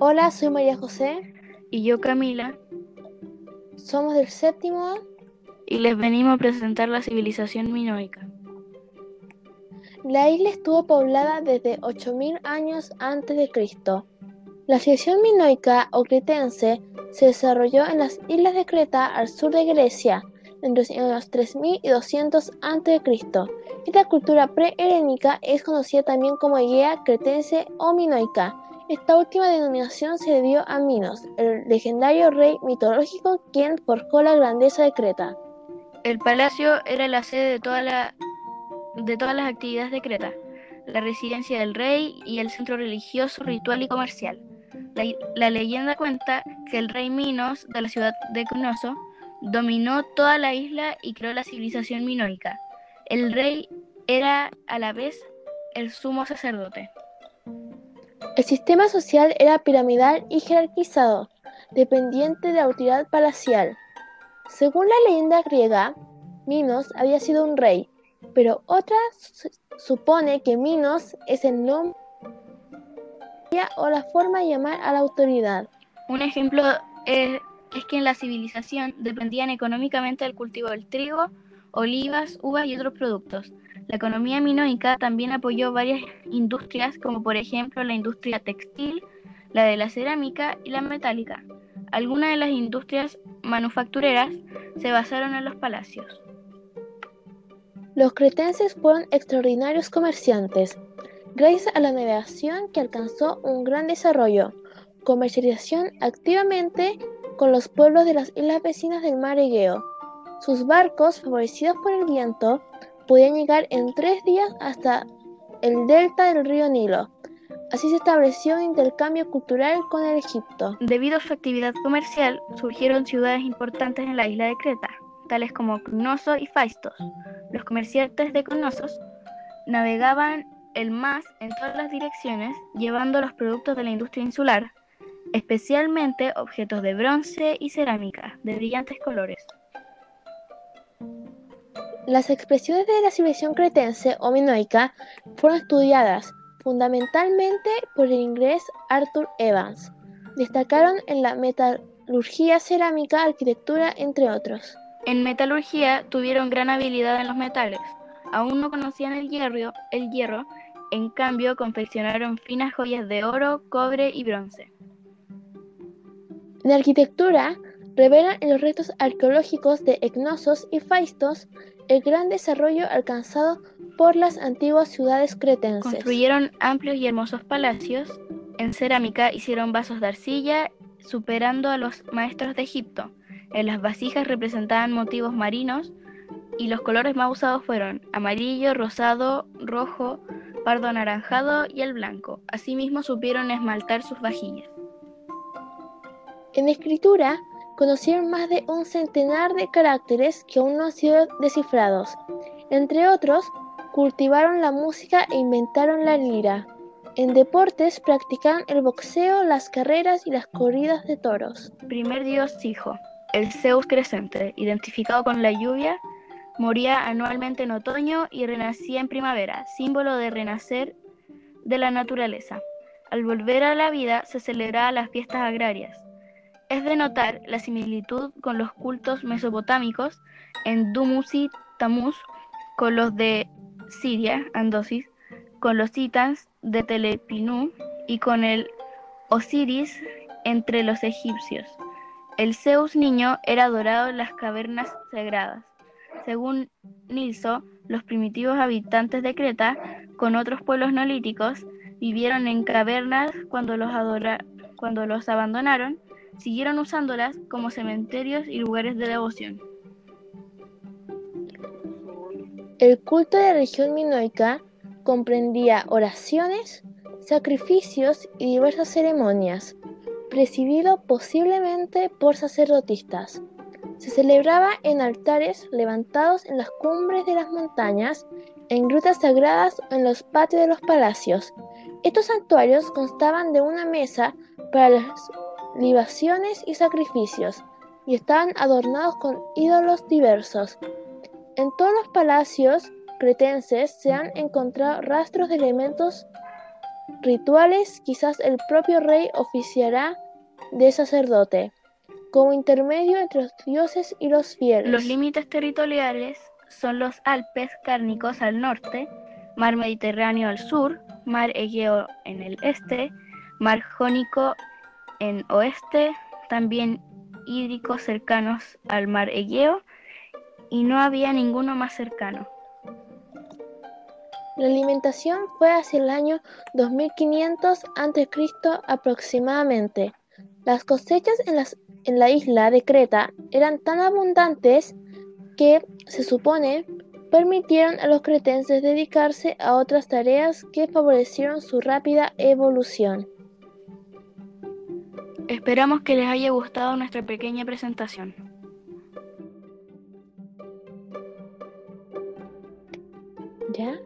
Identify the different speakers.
Speaker 1: Hola, soy María José.
Speaker 2: Y yo Camila.
Speaker 1: Somos del séptimo
Speaker 2: y les venimos a presentar la civilización minoica.
Speaker 1: La isla estuvo poblada desde 8000 años antes de Cristo. La civilización minoica o cretense se desarrolló en las islas de Creta al sur de Grecia entre los 3200 a.C. Esta cultura pre-helénica es conocida también como Egea cretense o minoica. Esta última denominación se debió a Minos, el legendario rey mitológico quien forjó la grandeza de Creta.
Speaker 2: El palacio era la sede de, todas las actividades de Creta, la residencia del rey y el centro religioso, ritual y comercial. La, leyenda cuenta que el rey Minos de la ciudad de Cnoso dominó toda la isla y creó la civilización minoica. El rey era a la vez el sumo sacerdote.
Speaker 1: El sistema social era piramidal y jerarquizado, dependiente de la autoridad palacial. Según la leyenda griega, Minos había sido un rey, pero otra supone que Minos es el nombre o la forma de llamar a la autoridad.
Speaker 2: Un ejemplo es, es que en la civilización dependían económicamente del cultivo del trigo, olivas, uvas y otros productos. La economía minoica también apoyó varias industrias, como por ejemplo la industria textil, la de la cerámica y la metálica. Algunas de las industrias manufactureras se basaron en los palacios.
Speaker 1: Los cretenses fueron extraordinarios comerciantes, gracias a la navegación que alcanzó un gran desarrollo, comercialización activamente con los pueblos de las islas vecinas del mar Egeo. Sus barcos, favorecidos por el viento, podían llegar en tres días hasta el delta del río Nilo, Así se estableció un intercambio cultural con el Egipto.
Speaker 2: Debido a su actividad comercial, surgieron ciudades importantes en la isla de Creta, tales como Cnoso y Faistos. Los comerciantes de Cnosos navegaban el mar en todas las direcciones, llevando los productos de la industria insular, especialmente objetos de bronce y cerámica de brillantes colores.
Speaker 1: Las expresiones de la civilización cretense o minoica fueron estudiadas fundamentalmente por el inglés Arthur Evans. Destacaron en la metalurgia, cerámica, arquitectura, entre otros.
Speaker 2: En metalurgia tuvieron gran habilidad en los metales. Aún no conocían el hierro, el hierro, en cambio confeccionaron finas joyas de oro, cobre y bronce.
Speaker 1: En arquitectura, revelan en los restos arqueológicos de Egnosos y Faistos el gran desarrollo alcanzado por las antiguas ciudades cretenses.
Speaker 2: Construyeron amplios y hermosos palacios. En cerámica hicieron vasos de arcilla, superando a los maestros de Egipto. En las vasijas representaban motivos marinos y los colores más usados fueron amarillo, rosado, rojo, pardo anaranjado y el blanco. Asimismo supieron esmaltar sus vajillas.
Speaker 1: En escritura conocieron más de un centenar de caracteres que aún no han sido descifrados. Entre otros, cultivaron la música e inventaron la lira. En deportes practicaban el boxeo, las carreras y las corridas de toros.
Speaker 2: Primer dios hijo, el Zeus crescente, identificado con la lluvia, moría anualmente en otoño y renacía en primavera, símbolo de renacer de la naturaleza. Al volver a la vida se celebraban las fiestas agrarias. Es de notar la similitud con los cultos mesopotámicos en Dumuzi Tamuz con los de Siria, Andosis, con los titans de Telepinú y con el Osiris entre los egipcios. El Zeus niño era adorado en las cavernas sagradas. Según Nilso, los primitivos habitantes de Creta, con otros pueblos neolíticos, vivieron en cavernas cuando los abandonaron, siguieron usándolas como cementerios y lugares de devoción.
Speaker 1: El culto de la religión minoica comprendía oraciones, sacrificios y diversas ceremonias, presidido posiblemente por sacerdotistas. Se celebraba en altares levantados en las cumbres de las montañas, en grutas sagradas o en los patios de los palacios. Estos santuarios constaban de una mesa para las libaciones y sacrificios, y estaban adornados con ídolos diversos, en todos los palacios cretenses se han encontrado rastros de elementos rituales, quizás el propio rey oficiará de sacerdote, como intermedio entre los dioses y los fieles.
Speaker 2: Los límites territoriales son los Alpes cárnicos al norte, mar Mediterráneo al sur, mar Egeo en el este, mar Jónico en oeste, también hídricos cercanos al mar Egeo, y no había ninguno más cercano.
Speaker 1: La alimentación fue hacia el año 2500 a.C. aproximadamente. Las cosechas en, en la isla de Creta eran tan abundantes que, se supone, permitieron a los cretenses dedicarse a otras tareas que favorecieron su rápida evolución.
Speaker 2: Esperamos que les haya gustado nuestra pequeña presentación.
Speaker 1: ¿Ya?